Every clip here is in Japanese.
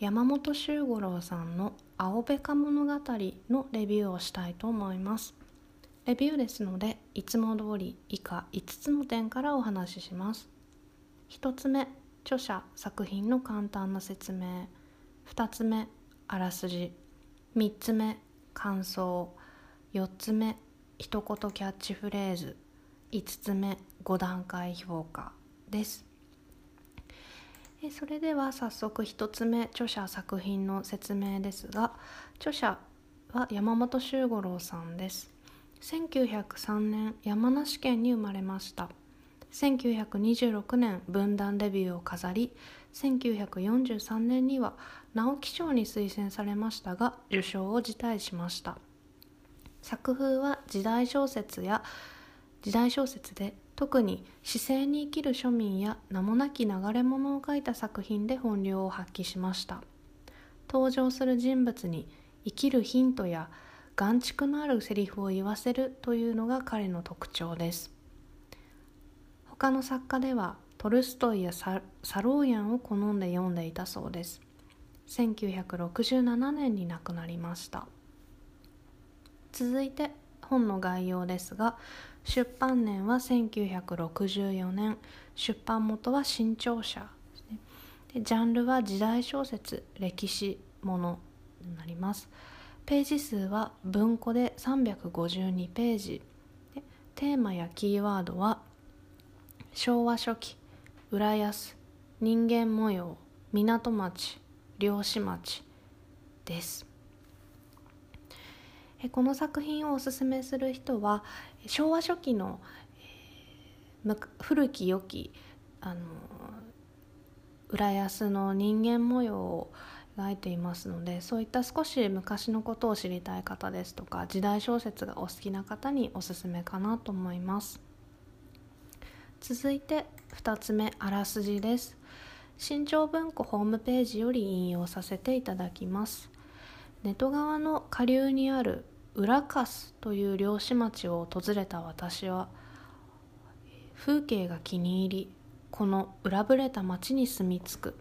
山本周五郎さんの「青べか物語」のレビューをしたいと思います。レビューですのでいつも通り以下5つの点からお話しします。1つ目著者作品の簡単な説明。2つ目あらすじ。3つ目感想。4つ目一言キャッチフレーズ。5つ目5段階評価です。それでは早速1つ目著者作品の説明ですが著者は山本周五郎さんです。1903年山梨県に生まれました。1926年文壇デビューを飾り1943年には直木賞に推薦されましたが受賞を辞退しました。作風は時代小説や時代小説で特に市政に生きる庶民や名もなき流れ物を書いた作品で本領を発揮しました。登場する人物に生きるヒントや眼蓄のあるセリフを言わせるというのが彼の特徴です。他の作家ではトルストイやサローヤンを好んで読んでいたそうです。1967年に亡くなりました。続いて本の概要ですが出版年は1964年。出版元は新潮社でね。ジャンルは時代小説歴史ものになります。ページ数は文庫で352ページ。テーマやキーワードは昭和初期浦安人間模様港町漁師町です。この作品をおすすめする人は昭和初期の、えー、古き良きあの浦安の人間模様を描いていますのでそういった少し昔のことを知りたい方ですとか時代小説がお好きな方におすすめかなと思います。続いて2つ目あらすじです。新潮文庫ホームページより引用させていただきます。ネト川の下流にある浦粕という漁師町を訪れた私は風景が気に入りこの裏ぶれた町に住み着く。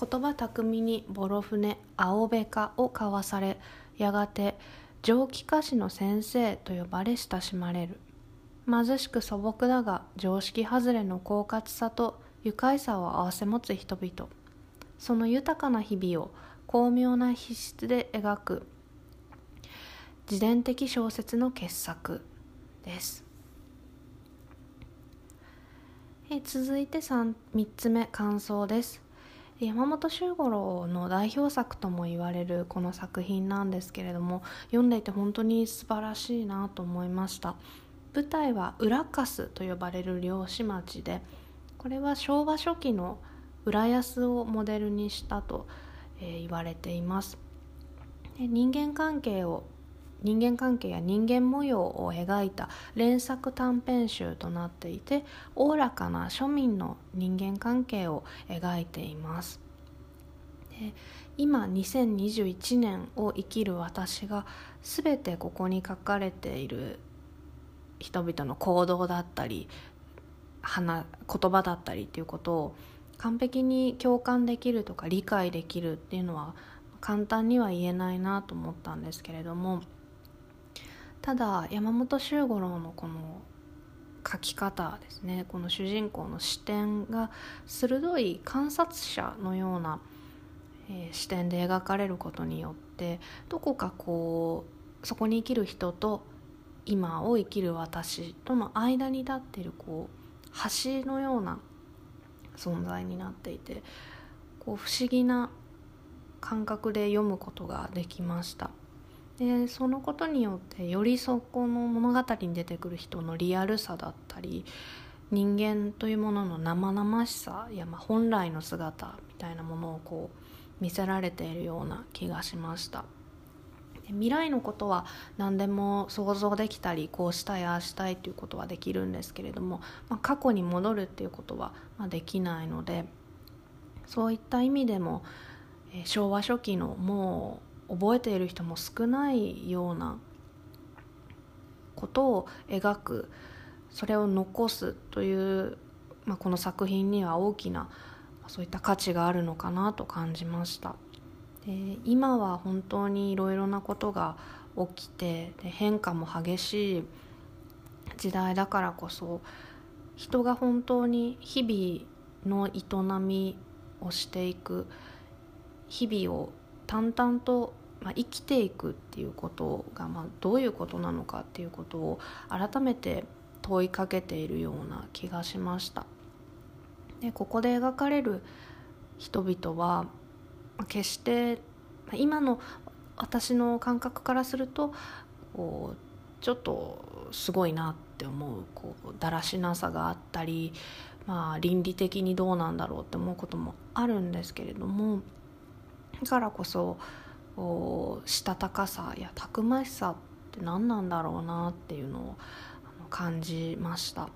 言葉巧みにボロ船青べかを交わされやがて蒸気歌詞の先生と呼ばれ親しまれる。貧しく素朴だが常識外れの狡猾さと愉快さを併せ持つ人々。その豊かな日々を巧妙な筆質で描く。自伝的小説の傑作です。え続いて 3, 3つ目感想です。山本周五郎の代表作とも言われるこの作品なんですけれども読んでいて本当に素晴らしいなと思いました。舞台は浦粕と呼ばれる漁師町でこれは昭和初期の浦安をモデルにしたと、え、言われています。人間関係を人間関係や人間模様を描いた連作短編集となっていておおらかな庶民の人間関係を描いています。で今2021年を生きる私が全てここに書かれている人々の行動だったり言葉だったりっていうことを完璧に共感できるとか理解できるっていうのは簡単には言えないなと思ったんですけれどもただ山本周五郎のこの書き方ですねこの主人公の視点が鋭い観察者のような、えー、視点で描かれることによってどこかこうそこに生きる人と今を生きる私との間に立っているこう橋のような存在になっていてこう不思議な感覚で読むことができました。でそのことによってよりそこの物語に出てくる人のリアルさだったり人間というものの生々しさやま本来の姿みたいなものをこう見せられているような気がしました。未来のことは何でも想像できたりこうしたいああしたいということはできるんですけれども、まあ、過去に戻るっていうことは、まあ、できないのでそういった意味でも、えー、昭和初期のもう覚えている人も少ないようなことを描くそれを残すという、まあ、この作品には大きなそういった価値があるのかなと感じました。で今は本当にいろいろなことが起きてで変化も激しい時代だからこそ人が本当に日々の営みをしていく日々を淡々と、まあ、生きていくっていうことが、まあ、どういうことなのかっていうことを改めて問いかけているような気がしました。でここで描かれる人々は決して今の私の感覚からするとちょっとすごいなって思うこうだらしなさがあったり、まあ、倫理的にどうなんだろうって思うこともあるんですけれどもだからこそしたたかさやたくましさって何なんだろうなっていうのを感じました。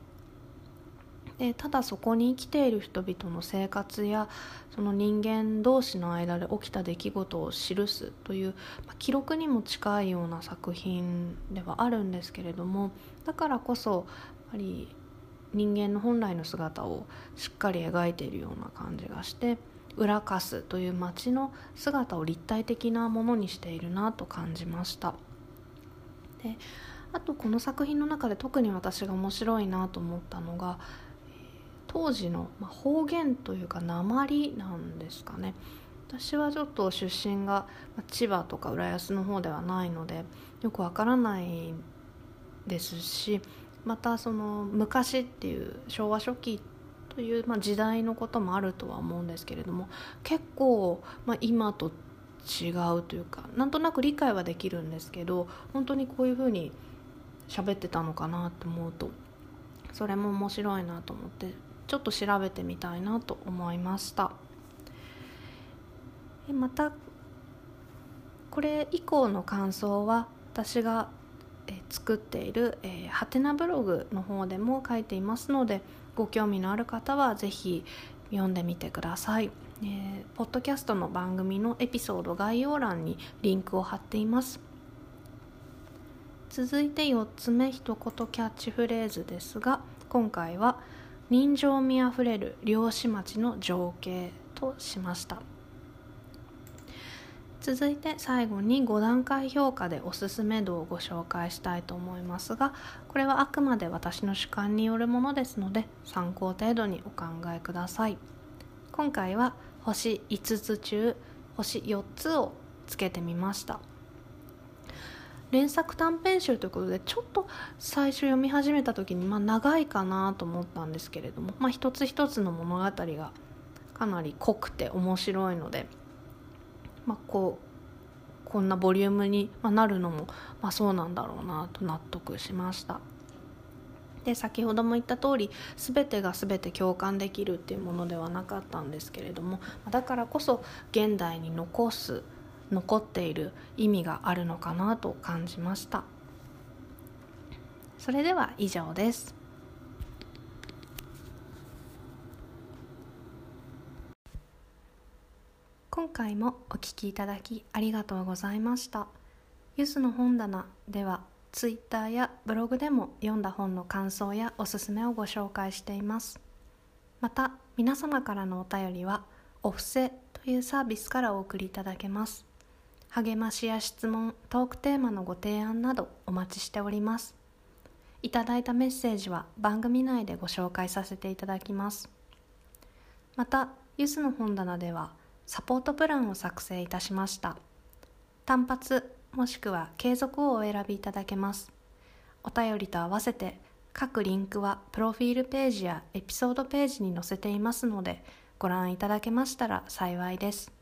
でただそこに生きている人々の生活やその人間同士の間で起きた出来事を記すという、まあ、記録にも近いような作品ではあるんですけれどもだからこそやっぱり人間の本来の姿をしっかり描いているような感じがして浦粕という街の姿を立体的なものにしているなと感じました。であとこの作品の中で特に私が面白いなと思ったのが当時の方言というか鉛なんですかね。私はちょっと出身が千葉とか浦安の方ではないのでよくわからないですしまたその昔っていう昭和初期という、ま、時代のこともあるとは思うんですけれども結構、ま、今と違うというかなんとなく理解はできるんですけど本当にこういうふうに喋ってたのかなって思うとそれも面白いなと思ってちょっと調べてみたいなと思いました。またこれ以降の感想は私が作っているハテナブログの方でも書いていますのでご興味のある方は是非読んでみてください、えー、ポッドキャストの番組のエピソード概要欄にリンクを貼っています。続いて4つ目一言キャッチフレーズですが今回は「人情味あふれる漁師町の情景としました。続いて最後に5段階評価でおすすめ度をご紹介したいと思いますがこれはあくまで私の主観によるものですので参考程度にお考えください。今回は星5つ中星4つをつけてみました。連作短編集ということでちょっと最初読み始めた時に、まあ、長いかなと思ったんですけれども、まあ、一つ一つの物語がかなり濃くて面白いので、まあ、こうこんなボリュームになるのも、まあ、そうなんだろうなと納得しました。で先ほども言った通り全てが全て共感できるっていうものではなかったんですけれどもだからこそ現代に残す残っている意味があるのかなと感じました。それでは以上です。今回もお聞きいただきありがとうございました。ゆずの本棚ではツイッターやブログでも読んだ本の感想やおすすめをご紹介しています。また皆様からのお便りはお布施というサービスからお送りいただけます。励ましや質問トークテーマのご提案などお待ちしております。いただいたメッセージは番組内でご紹介させていただきます。またゆずの本棚ではサポートプランを作成いたしました。単発もしくは継続をお選びいただけます。お便りと合わせて各リンクはプロフィールページやエピソードページに載せていますのでご覧いただけましたら幸いです。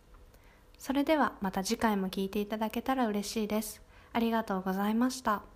それではまた次回も聴いていただけたら嬉しいです。ありがとうございました。